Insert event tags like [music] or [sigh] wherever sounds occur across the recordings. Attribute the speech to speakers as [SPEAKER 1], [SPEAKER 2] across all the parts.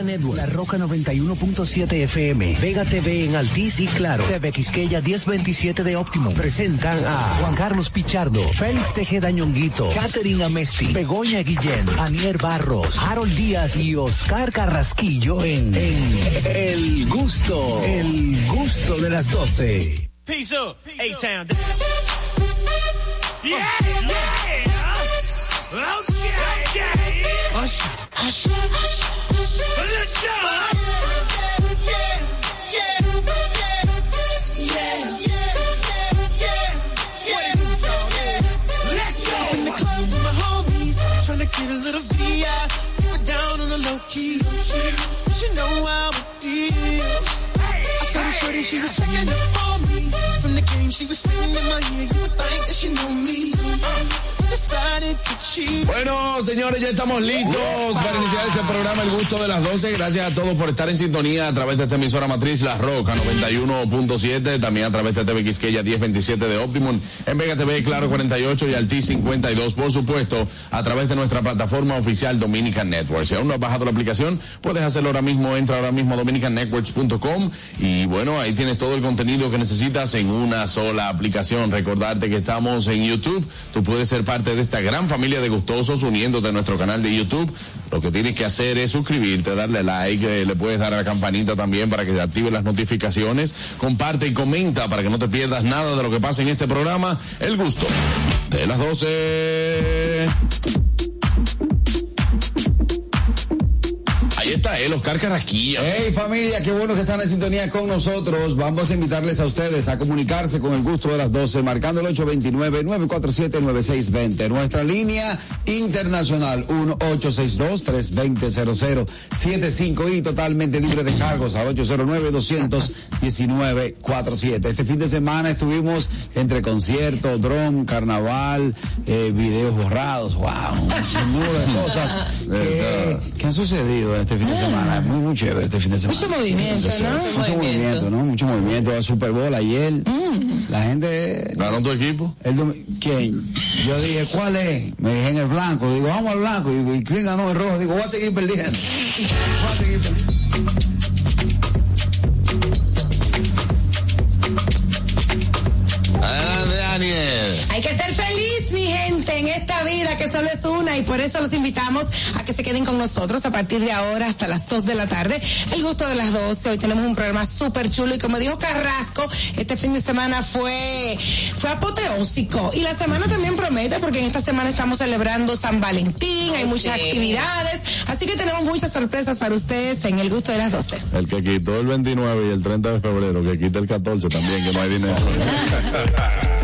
[SPEAKER 1] Network, La Roca 91.7 FM, Vega TV en Altiz y Claro, TV Quisqueya 1027 de Óptimo. Presentan a Juan Carlos Pichardo, Félix Tejeda Ñonguito, Catherine Amesti, Begoña Guillén, Anier Barros, Harold Díaz y Oscar Carrasquillo en, en El Gusto, El Gusto de las 12.
[SPEAKER 2] Peace up, A-Town. Yeah, yeah. Okay, Hush, hush, hush.
[SPEAKER 3] Bueno, señores, ya estamos listos para iniciar este programa El Gusto de las 12. Gracias a todos por estar en sintonía a través de esta emisora matriz La Roca 91.7, también a través de TV Quisqueya 1027 de Optimum, en Vega TV Claro 48 y Alti 52, por supuesto, a través de nuestra plataforma oficial Dominican Network. Si aún no has bajado la aplicación, puedes hacerlo ahora mismo, entra ahora mismo a dominicannetworks.com y bueno, ahí tienes todo el contenido que necesitas en una sola aplicación. Recordarte que estamos en YouTube, tú puedes ser parte de esta gran familia de gustosos uniéndote a nuestro canal de YouTube. Lo que tienes que hacer es suscribirte, darle like, eh, le puedes dar a la campanita también para que te active las notificaciones. Comparte y comenta para que no te pierdas nada de lo que pasa en este programa. El gusto de las 12. Él, Oscar Carrasquilla.
[SPEAKER 4] Hey familia, qué bueno que están en sintonía con nosotros. Vamos a invitarles a ustedes a comunicarse con el gusto de las 12, marcando el 829-947-9620. Nuestra línea internacional 1-862-320-0075 y totalmente libre de cargos al 809-219-47. Este fin de semana estuvimos entre conciertos, dron, carnaval, eh, videos borrados, wow, un número de cosas que, que han sucedido este fin de semana. Muy, muy chévere este fin de semana.
[SPEAKER 5] Mucho movimiento,
[SPEAKER 4] Mucho,
[SPEAKER 5] ¿no?
[SPEAKER 4] Mucho movimiento, ¿no? Mucho movimiento. El Super Bowl ayer. La gente.
[SPEAKER 3] ¿Ganaron tu equipo?
[SPEAKER 4] El. Yo dije, ¿cuál es? Me dije en el blanco. Digo, vamos al blanco. Digo, ¿y quién ganó el rojo? Digo, voy a seguir perdiendo. Voy a seguir perdiendo.
[SPEAKER 5] Hay que ser feliz, mi gente, en esta vida que solo es una y por eso los invitamos a que se queden con nosotros a partir de ahora hasta las 2 de la tarde. El gusto de las 12. Hoy tenemos un programa súper chulo y como dijo Carrasco, este fin de semana fue, fue apoteósico y la semana también promete porque en esta semana estamos celebrando San Valentín, hay muchas actividades, así que tenemos muchas sorpresas para ustedes en el gusto de las 12.
[SPEAKER 3] El que quitó el 29 y el 30 de febrero, que quita el 14 también, que no hay dinero. [laughs]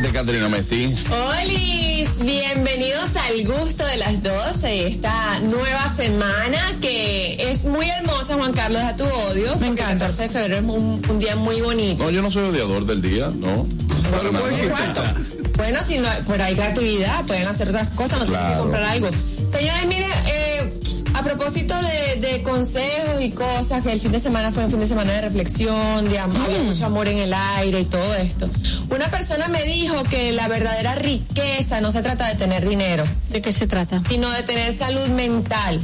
[SPEAKER 3] Adelante, Caterina Mesti.
[SPEAKER 6] Olis, bienvenidos al gusto de las 12, esta nueva semana que es muy hermosa, Juan Carlos, a tu odio. Me
[SPEAKER 5] encanta.
[SPEAKER 6] El 14 de febrero es un, un día muy bonito.
[SPEAKER 3] No, yo no soy odiador del día, no. Nada.
[SPEAKER 6] Bueno, si no, pero hay creatividad, pueden hacer otras cosas, no tienen que
[SPEAKER 3] Claro.
[SPEAKER 6] comprar algo. Señores, miren, eh, a propósito de, de consejos y cosas, que el fin de semana fue un fin de semana de reflexión, de am- había mucho amor en el aire y todo esto. Una persona me dijo que la verdadera riqueza no se trata de tener dinero,
[SPEAKER 7] ¿De qué se trata?
[SPEAKER 6] sino de tener salud mental.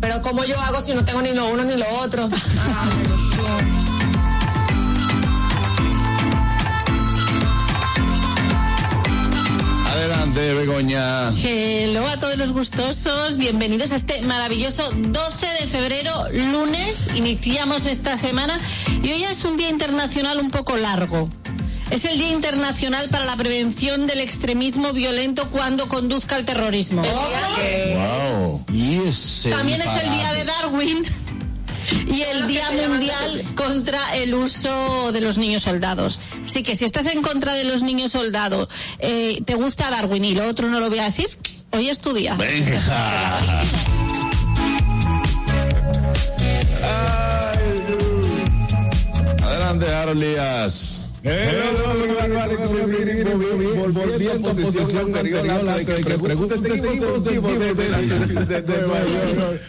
[SPEAKER 6] Pero ¿cómo yo hago si no tengo ni lo uno ni lo otro? [laughs] Ah,
[SPEAKER 3] Begoña.
[SPEAKER 7] Hello a todos los gustosos, bienvenidos a este maravilloso 12 de febrero, lunes. Iniciamos esta semana y hoy es un día internacional un poco largo. Es el Día Internacional para la Prevención del Extremismo Violento cuando conduzca al terrorismo.
[SPEAKER 3] Wow.
[SPEAKER 4] Y ese
[SPEAKER 7] También es el Día de Darwin y el Día Mundial contra el uso de los niños soldados. Así que si estás en contra de los niños soldados, eh, te gusta Darwin y lo otro no lo voy a decir, hoy es tu día.
[SPEAKER 3] Venga. [laughs] Adelante, Harold Díaz.
[SPEAKER 4] Volviendo a posición anterior seguimos desde Nueva York.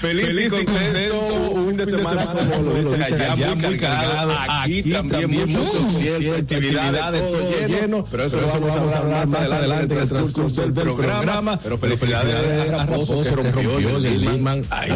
[SPEAKER 8] Feliz y contento, un fin de semana como lo dicen allá, muy cargado. Aquí también muchos conciertos, actividades, todo lleno. Pero eso lo vamos a hablar más adelante en el transcurso del programa. Pero felicidades a Raposo.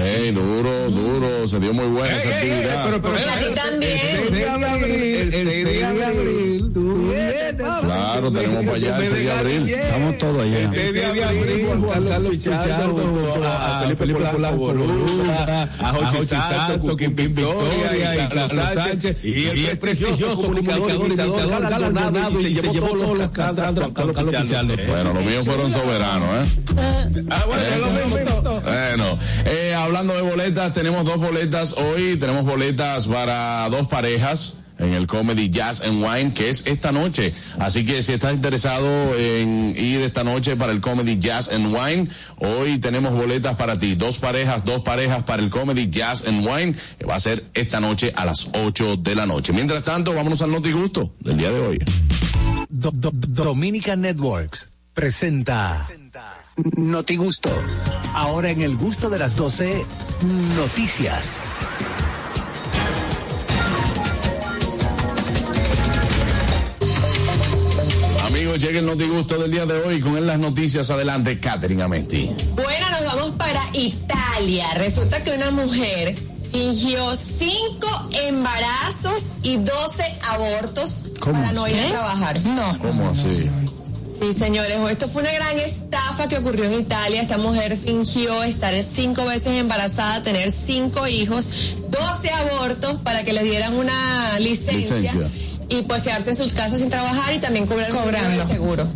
[SPEAKER 3] Ey, duro, duro, se dio muy buena esa actividad.
[SPEAKER 6] A ti también.
[SPEAKER 8] El 6 de abril, tú vienes.
[SPEAKER 3] Claro, tenemos para allá el 6 de abril.
[SPEAKER 4] Estamos todos allá.
[SPEAKER 8] El 6 de abril, Juan Carlos Pichardo, a Felipe Polanco Boluda, a Jochi Santos, Quimpín Victoria, y Carlos Sánchez, y el prestigioso comunicador y galardonado y se llevó todos los Carlos Pichardo.
[SPEAKER 3] Bueno, los míos fueron soberanos, ¿eh?
[SPEAKER 8] Ah, bueno, es lo mismo.
[SPEAKER 3] Bueno, eh, hablando de boletas, tenemos dos boletas hoy, tenemos boletas para dos parejas en el Comedy Jazz and Wine, que es esta noche. Así que si estás interesado en ir esta noche para el Comedy Jazz and Wine, hoy tenemos boletas para ti. Dos parejas, dos parejas para el Comedy Jazz and Wine, que va a ser esta noche a las 8 de la noche. Mientras tanto, vámonos al Noti Gusto del día de hoy.
[SPEAKER 1] Do- Do- Dominica Networks presenta Noti Gusto. Ahora en el gusto de las 12, noticias.
[SPEAKER 3] Amigos, llega el Noti Gusto del día de hoy con él las noticias. Adelante, Catherine Amesti.
[SPEAKER 6] Bueno, nos vamos para Italia. Resulta que una mujer fingió cinco embarazos y 12 abortos
[SPEAKER 4] ¿Cómo
[SPEAKER 6] para no ir a trabajar.
[SPEAKER 5] No,
[SPEAKER 3] ¿Cómo así?
[SPEAKER 6] Sí, señores, esto fue una gran estafa que ocurrió en Italia. Esta mujer fingió estar cinco veces embarazada, tener cinco hijos, 12 abortos para que le dieran una licencia,
[SPEAKER 3] Licencia.
[SPEAKER 6] Y pues quedarse en sus casas sin trabajar y también cobrar de seguro.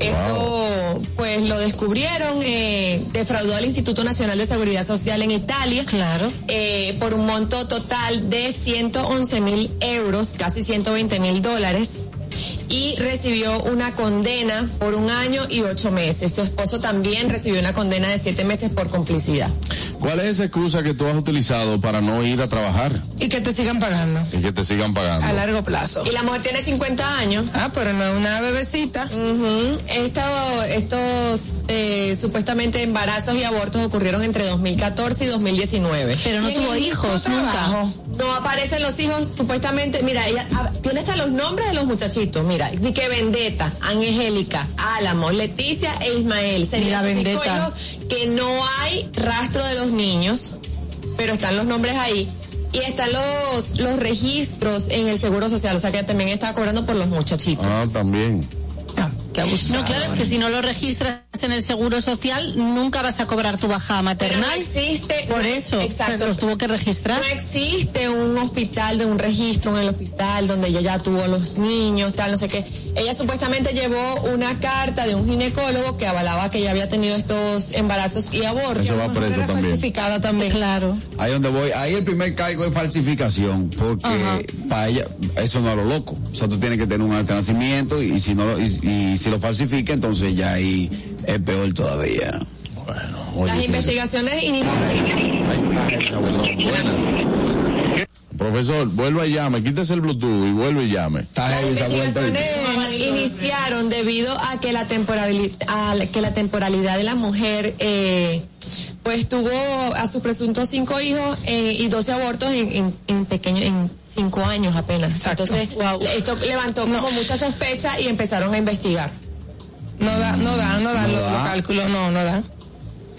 [SPEAKER 6] Esto, pues lo descubrieron, eh, defraudó al Instituto Nacional de Seguridad Social en Italia.
[SPEAKER 5] Claro.
[SPEAKER 6] eh, por un monto total de 111 mil euros, casi 120 mil dólares. Y recibió una condena por un año y ocho meses. Su esposo también recibió una condena de siete meses por complicidad.
[SPEAKER 3] ¿Cuál es esa excusa que tú has utilizado para no ir a trabajar
[SPEAKER 5] y que te sigan pagando
[SPEAKER 3] y que te sigan pagando?
[SPEAKER 5] a largo plazo.
[SPEAKER 6] Y la mujer tiene 50 años.
[SPEAKER 5] Ah, pero no es una bebecita.
[SPEAKER 6] Ujú. Esto- estos eh, supuestamente embarazos y abortos ocurrieron entre 2014 y 2019.
[SPEAKER 7] Pero no tuvo hijos nunca.
[SPEAKER 6] No aparecen los hijos, supuestamente, mira, ella tiene hasta los nombres de los muchachitos, mira, di que Vendetta, Angélica, Álamo, Leticia e Ismael. Serían hijos que no hay rastro de los niños, pero están los nombres ahí. Y están los, los registros en el Seguro Social, o sea que también está cobrando por los muchachitos.
[SPEAKER 3] Ah, también.
[SPEAKER 5] Qué.
[SPEAKER 7] No, claro, es que si no lo registras en el Seguro Social, nunca vas a cobrar tu baja
[SPEAKER 6] Pero no
[SPEAKER 7] maternal.
[SPEAKER 6] existe.
[SPEAKER 7] Por
[SPEAKER 6] no-
[SPEAKER 7] eso,
[SPEAKER 6] exacto.
[SPEAKER 7] se los tuvo que registrar.
[SPEAKER 6] No existe un hospital de un registro en el hospital donde ella ya tuvo los niños, tal, no sé qué. Ella supuestamente llevó una carta de un ginecólogo que avalaba que ella había tenido estos embarazos y abortos.
[SPEAKER 3] Eso va preso
[SPEAKER 5] Era
[SPEAKER 3] también.
[SPEAKER 5] falsificada también.
[SPEAKER 7] Claro.
[SPEAKER 4] Ahí donde voy, ahí el primer cargo es falsificación, porque para ella, eso no es lo loco. O sea, tú tienes que tener un nacimiento y, si no lo, y, y si lo falsifica, entonces ya ahí es peor todavía.
[SPEAKER 3] Bueno, oye,
[SPEAKER 6] Las investigaciones
[SPEAKER 3] cabrón, buenas. Profesor, vuelva y llame, quítese el Bluetooth y vuelve y llame.
[SPEAKER 4] Está
[SPEAKER 6] Las investigaciones iniciaron debido a que la temporalidad, a que la temporalidad de la mujer eh, pues tuvo a sus presuntos cinco hijos eh, y 12 abortos en, en, en pequeño en cinco años apenas.
[SPEAKER 5] Exacto.
[SPEAKER 6] Entonces esto levantó como mucha sospecha y empezaron a investigar.
[SPEAKER 5] No da, no da, no da
[SPEAKER 4] No
[SPEAKER 5] los,
[SPEAKER 4] da.
[SPEAKER 5] los cálculos, no, no da.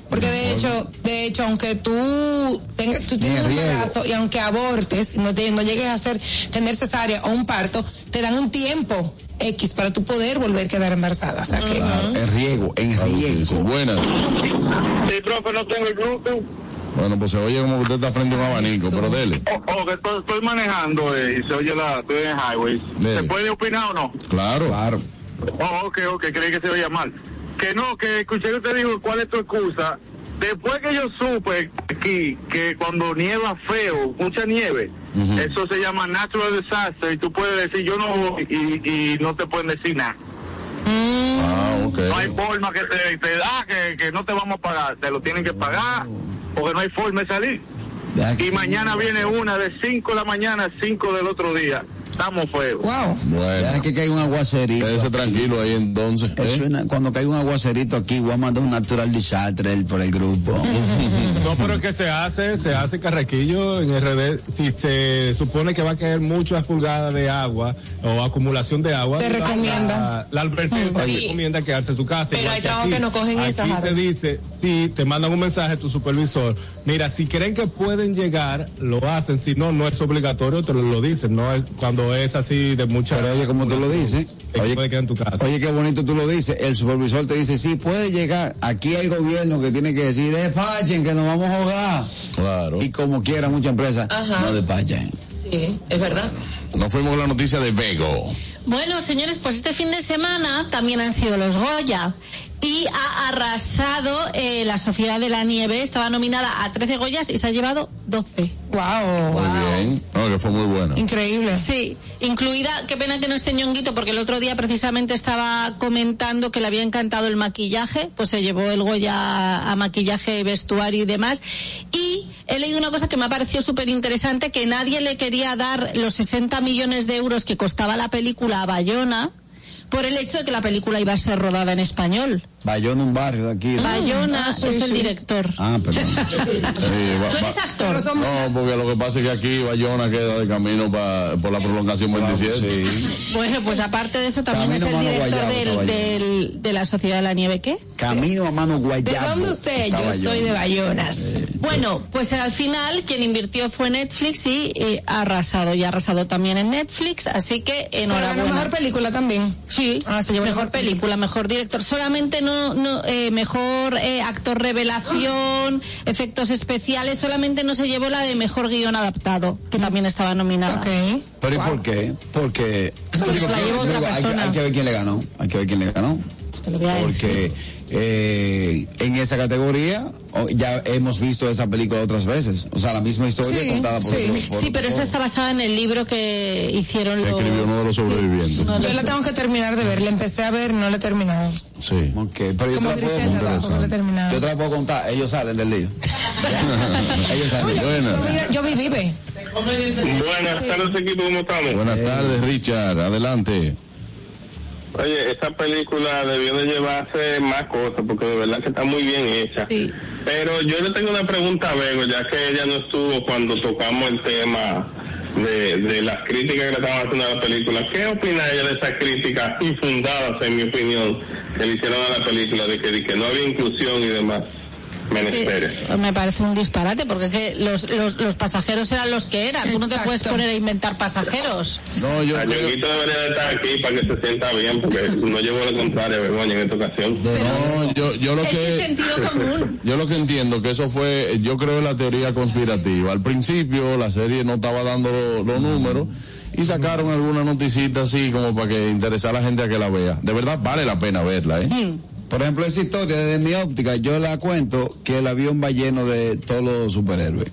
[SPEAKER 5] Porque de hecho, de hecho, aunque tú tengas, tú tienes un embarazo y aunque abortes, no, te, no llegues a hacer, tener cesárea o un parto, te dan un tiempo X para tú poder volver a quedar embarazada. O sea que,
[SPEAKER 4] Claro, en riesgo, en riesgo.
[SPEAKER 3] Buenas.
[SPEAKER 9] Sí, profe, no tengo el Bluetooth.
[SPEAKER 3] Bueno, pues se oye como que usted está frente a un abanico, pero dele.
[SPEAKER 9] O, o que estoy, estoy manejando eh, y se oye la. Estoy en highway.
[SPEAKER 3] Dele.
[SPEAKER 9] ¿Se puede opinar o no?
[SPEAKER 3] Claro.
[SPEAKER 4] Claro.
[SPEAKER 9] Oh, ok, ok, creí que se oía mal. Que no, que escuché que te dijo cuál es tu excusa. Después que yo supe aquí que cuando nieva feo, mucha nieve, eso se llama natural disaster y tú puedes decir yo no y, y no te pueden decir nada.
[SPEAKER 3] Ah.
[SPEAKER 9] No hay forma que te, te da que, que no te vamos a pagar, te lo tienen que pagar porque no hay forma de salir. Y mañana viene una de 5 de la mañana a 5 del otro día. Estamos feos.
[SPEAKER 5] Wow.
[SPEAKER 3] Bueno,
[SPEAKER 4] Deja que caiga un aguacerito.
[SPEAKER 3] quédese tranquilo ahí entonces.
[SPEAKER 4] Eso
[SPEAKER 3] ¿eh?
[SPEAKER 4] es una- cuando caiga un aguacerito aquí, voy a mandar un natural desastre por el grupo. [laughs]
[SPEAKER 8] No, pero que se hace, se hace carrequillo en RD. Si se supone que va a caer muchas pulgadas de agua o acumulación de agua.
[SPEAKER 5] Se recomienda.
[SPEAKER 8] La, la advertencia
[SPEAKER 6] Sí.
[SPEAKER 8] recomienda quedarse en su casa.
[SPEAKER 6] Pero hay trabajos que no cogen
[SPEAKER 8] aquí
[SPEAKER 6] esa,
[SPEAKER 8] te dice, si te mandan un mensaje tu supervisor, mira, si creen que pueden llegar, lo hacen. Si no, no es obligatorio, te lo, lo dicen. No es cuando es así de mucha.
[SPEAKER 4] Pero oye, como tú lo dices,
[SPEAKER 8] te
[SPEAKER 4] oye,
[SPEAKER 8] puede quedar en tu casa.
[SPEAKER 4] oye, qué bonito tú lo dices. El supervisor te dice, sí, puede llegar. Aquí hay gobierno que tiene que decir, despachen, que nos vamos a ahogar.
[SPEAKER 3] Claro.
[SPEAKER 4] Y como quiera, muchas empresas
[SPEAKER 6] Ajá.
[SPEAKER 4] no despachen.
[SPEAKER 6] Sí, es verdad.
[SPEAKER 3] Nos fuimos con la noticia de Vego.
[SPEAKER 7] Bueno, señores, pues este fin de semana también han sido los Goya. Y ha arrasado eh, la Sociedad de la Nieve. Estaba nominada a 13 Goyas y se ha llevado 12.
[SPEAKER 5] Wow.
[SPEAKER 3] Muy bien. No, que fue muy buena.
[SPEAKER 5] Increíble.
[SPEAKER 7] Sí, incluida, qué pena que no esté ñonguito, porque el otro día precisamente estaba comentando que le había encantado el maquillaje, pues se llevó el Goya a maquillaje, vestuario y demás. Y he leído una cosa que me ha parecido súper interesante, que nadie le quería dar los 60 millones de euros que costaba la película a Bayona, por el hecho de que la película iba a ser rodada en español.
[SPEAKER 4] Bayona, un barrio de aquí.
[SPEAKER 7] Bayona
[SPEAKER 5] ah, sí,
[SPEAKER 7] es el
[SPEAKER 5] sí.
[SPEAKER 7] director.
[SPEAKER 4] Ah, perdón. [laughs]
[SPEAKER 3] Sí, va-
[SPEAKER 7] ¿Tú eres actor?
[SPEAKER 3] No, porque lo que pasa es que aquí Bayona queda de camino pa- por la prolongación 27.
[SPEAKER 7] Bueno, pues aparte de eso también
[SPEAKER 4] Camino
[SPEAKER 7] es el director
[SPEAKER 4] Guayabo,
[SPEAKER 7] del, del- de la Sociedad de la Nieve, ¿qué?
[SPEAKER 4] Camino a mano
[SPEAKER 5] ¿De
[SPEAKER 4] guayabo.
[SPEAKER 5] dónde usted? Yo
[SPEAKER 4] Bayona.
[SPEAKER 5] soy de Bayonas.
[SPEAKER 7] Bueno, pues al final quien invirtió fue Netflix y eh, ha arrasado y ha arrasado también en Netflix, así que
[SPEAKER 5] Pero ganó
[SPEAKER 7] enhorabuena.
[SPEAKER 5] mejor película también.
[SPEAKER 7] Sí,
[SPEAKER 5] Ah, se llevó
[SPEAKER 7] mejor
[SPEAKER 5] mejor
[SPEAKER 7] película, mejor director. Solamente no, no eh, mejor eh, actor revelación, efectos especiales. Solamente no se llevó la de mejor guion adaptado, que también estaba nominada.
[SPEAKER 5] Ok.
[SPEAKER 4] ¿Pero y por qué? Porque
[SPEAKER 7] Pues la llevó otra
[SPEAKER 4] Digo, hay, que,
[SPEAKER 7] persona.
[SPEAKER 4] hay que ver quién le ganó. Hay que ver quién le ganó.
[SPEAKER 7] Te lo voy a decir.
[SPEAKER 4] Porque eh, en esa categoría ya hemos visto esa película otras veces. O sea, la misma historia
[SPEAKER 5] Sí,
[SPEAKER 4] contada por
[SPEAKER 5] sí.
[SPEAKER 4] otro- por
[SPEAKER 7] Sí, pero
[SPEAKER 4] otro-
[SPEAKER 7] esa está basada en el libro que hicieron
[SPEAKER 3] Que
[SPEAKER 7] los...
[SPEAKER 3] escribió uno de los sobrevivientes.
[SPEAKER 5] Yo la tengo que terminar de ver. La empecé a ver, no la he terminado.
[SPEAKER 3] Sí.
[SPEAKER 4] Ok, pero yo te la puedo. Yo te la puedo contar. Ellos salen del lío. [laughs] Ellos salen.
[SPEAKER 5] Yo,
[SPEAKER 3] Buenas.
[SPEAKER 5] vi- yo vi Vive.
[SPEAKER 9] Buenas tardes, equipo, ¿cómo estamos?
[SPEAKER 3] Buenas tardes, Richard. Adelante.
[SPEAKER 9] Oye, esa película debió de llevarse más cosas porque de verdad que está muy bien hecha.
[SPEAKER 7] Sí.
[SPEAKER 9] Pero yo le tengo una pregunta a Bego, ya que ella no estuvo cuando tocamos el tema de, de las críticas que le estaban haciendo a la película. ¿Qué opina ella de esas críticas infundadas, en mi opinión, que le hicieron a la película, de que, de que no había inclusión y demás?
[SPEAKER 7] Eh, me parece un disparate porque es que los, los, los pasajeros eran los que eran. Tú no te puedes poner a inventar pasajeros.
[SPEAKER 3] No, yo
[SPEAKER 9] A
[SPEAKER 3] creo-
[SPEAKER 9] Ñonguito debería de estar aquí para que se sienta bien, porque no llevó lo contrario, Begoña, en esta ocasión.
[SPEAKER 3] no, yo, yo lo
[SPEAKER 7] Es que sentido común. [laughs]
[SPEAKER 3] yo lo que entiendo que eso fue, yo creo la teoría conspirativa. Al principio la serie no estaba dando lo- los números y sacaron alguna noticita así como para que interesar a la gente a que la vea. De verdad vale la pena verla, ¿eh?
[SPEAKER 4] Por ejemplo, esa historia desde mi óptica, yo la cuento que el avión va lleno de todos los superhéroes.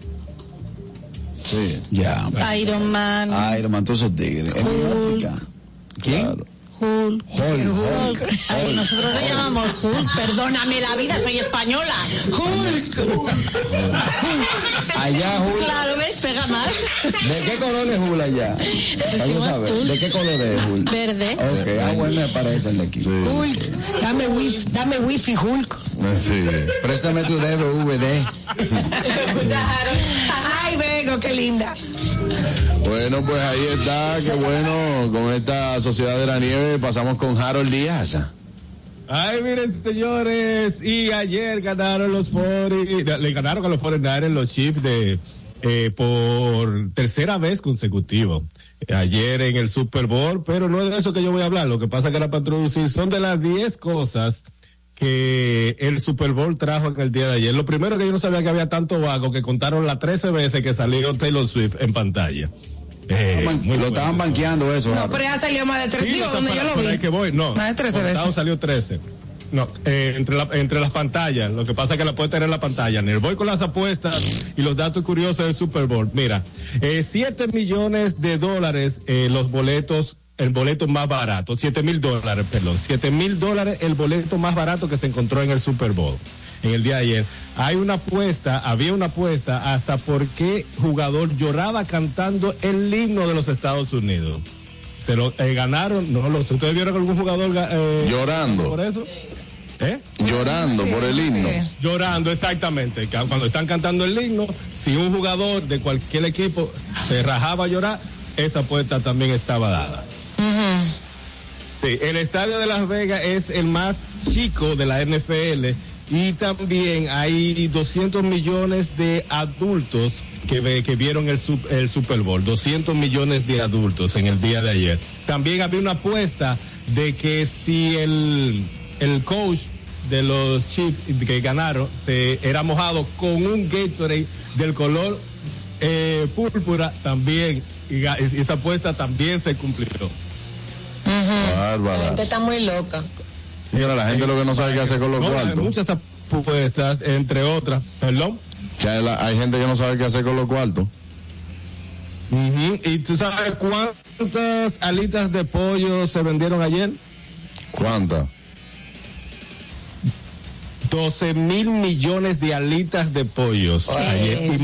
[SPEAKER 3] Sí.
[SPEAKER 4] Ya.
[SPEAKER 7] Iron Man,
[SPEAKER 4] Iron Man, todos esos tigres. En mi óptica. ¿Quién?
[SPEAKER 3] Claro.
[SPEAKER 7] Hulk.
[SPEAKER 4] Hulk, Hulk.
[SPEAKER 7] Ay, nosotros le llamamos Hulk. Perdóname la vida, soy española.
[SPEAKER 4] Allá, Hulk.
[SPEAKER 7] Claro, ¿ves? Pega más.
[SPEAKER 4] ¿De qué color es Hulk allá? Vamos a ver. ¿De qué color es Hulk?
[SPEAKER 7] Verde.
[SPEAKER 4] Ok, ah, bueno, me parece el de aquí.
[SPEAKER 5] Hulk. Dame wifi, dame wifi, Hulk.
[SPEAKER 3] Sí.
[SPEAKER 4] Préstame tu DVD. [laughs]
[SPEAKER 5] Ay, Vego, qué linda.
[SPEAKER 3] Bueno, pues ahí está, qué bueno, con esta Sociedad de la Nieve pasamos con Harold Díaz.
[SPEAKER 8] Ay, miren, señores, y ayer ganaron los 40, le ganaron a los 49ers los Chiefs de, eh, por tercera vez consecutivo. Ayer en el Super Bowl, pero no es de eso que yo voy a hablar, lo que pasa que era para introducir, son de las 10 cosas que el Super Bowl trajo en el día de ayer. Lo primero que yo no sabía que había tanto vago que contaron las 13 veces que salió Taylor Swift en pantalla. Eh,
[SPEAKER 4] lo
[SPEAKER 8] bueno.
[SPEAKER 4] estaban banqueando eso.
[SPEAKER 5] No, pero ya salió más de tres
[SPEAKER 8] Sí,
[SPEAKER 5] donde yo lo vi.
[SPEAKER 8] que voy, no.
[SPEAKER 5] Más de 13
[SPEAKER 8] Contado
[SPEAKER 5] veces.
[SPEAKER 8] salió 13. No, eh, entre, la- entre las pantallas, lo que pasa es que la puede tener en la pantalla. En el voy con las apuestas y los datos curiosos del Super Bowl. Mira, eh, 7 millones de dólares eh, los boletos, el boleto más barato, 7 mil dólares, perdón, 7 mil dólares el boleto más barato que se encontró en el Super Bowl. En el día de ayer. Hay una apuesta, había una apuesta hasta por qué jugador lloraba cantando el himno de los Estados Unidos. Se lo eh, ganaron, no lo sé. ¿Ustedes vieron algún jugador ga- eh,
[SPEAKER 3] Llorando.
[SPEAKER 8] por eso? ¿Eh?
[SPEAKER 3] Llorando por el himno.
[SPEAKER 8] Llorando, exactamente. Cuando están cantando el himno, si un jugador de cualquier equipo se rajaba a llorar, esa apuesta también estaba dada. Sí, el estadio de Las Vegas es el más chico de la NFL y también hay 200 millones de adultos que, ve- que vieron el, el Super Bowl, 200 millones de adultos en el día de ayer. También había una apuesta de que si el, el coach de los Chiefs que ganaron se era mojado con un Gatorade del color eh, púrpura, también, y esa apuesta también se cumplió.
[SPEAKER 6] La
[SPEAKER 3] Bárbara.
[SPEAKER 6] gente está muy loca.
[SPEAKER 3] Mira, la gente lo que no sabe qué hacer con los
[SPEAKER 8] No, hay
[SPEAKER 3] cuartos.
[SPEAKER 8] muchas apuestas, entre otras. Perdón.
[SPEAKER 3] Que hay, la- hay gente que no sabe qué hacer con los cuartos.
[SPEAKER 8] ¿Y tú sabes cuántas alitas de pollo se vendieron ayer?
[SPEAKER 3] ¿Cuántas?
[SPEAKER 8] 12 mil millones de alitas de pollos.
[SPEAKER 5] Oye.
[SPEAKER 8] ayer.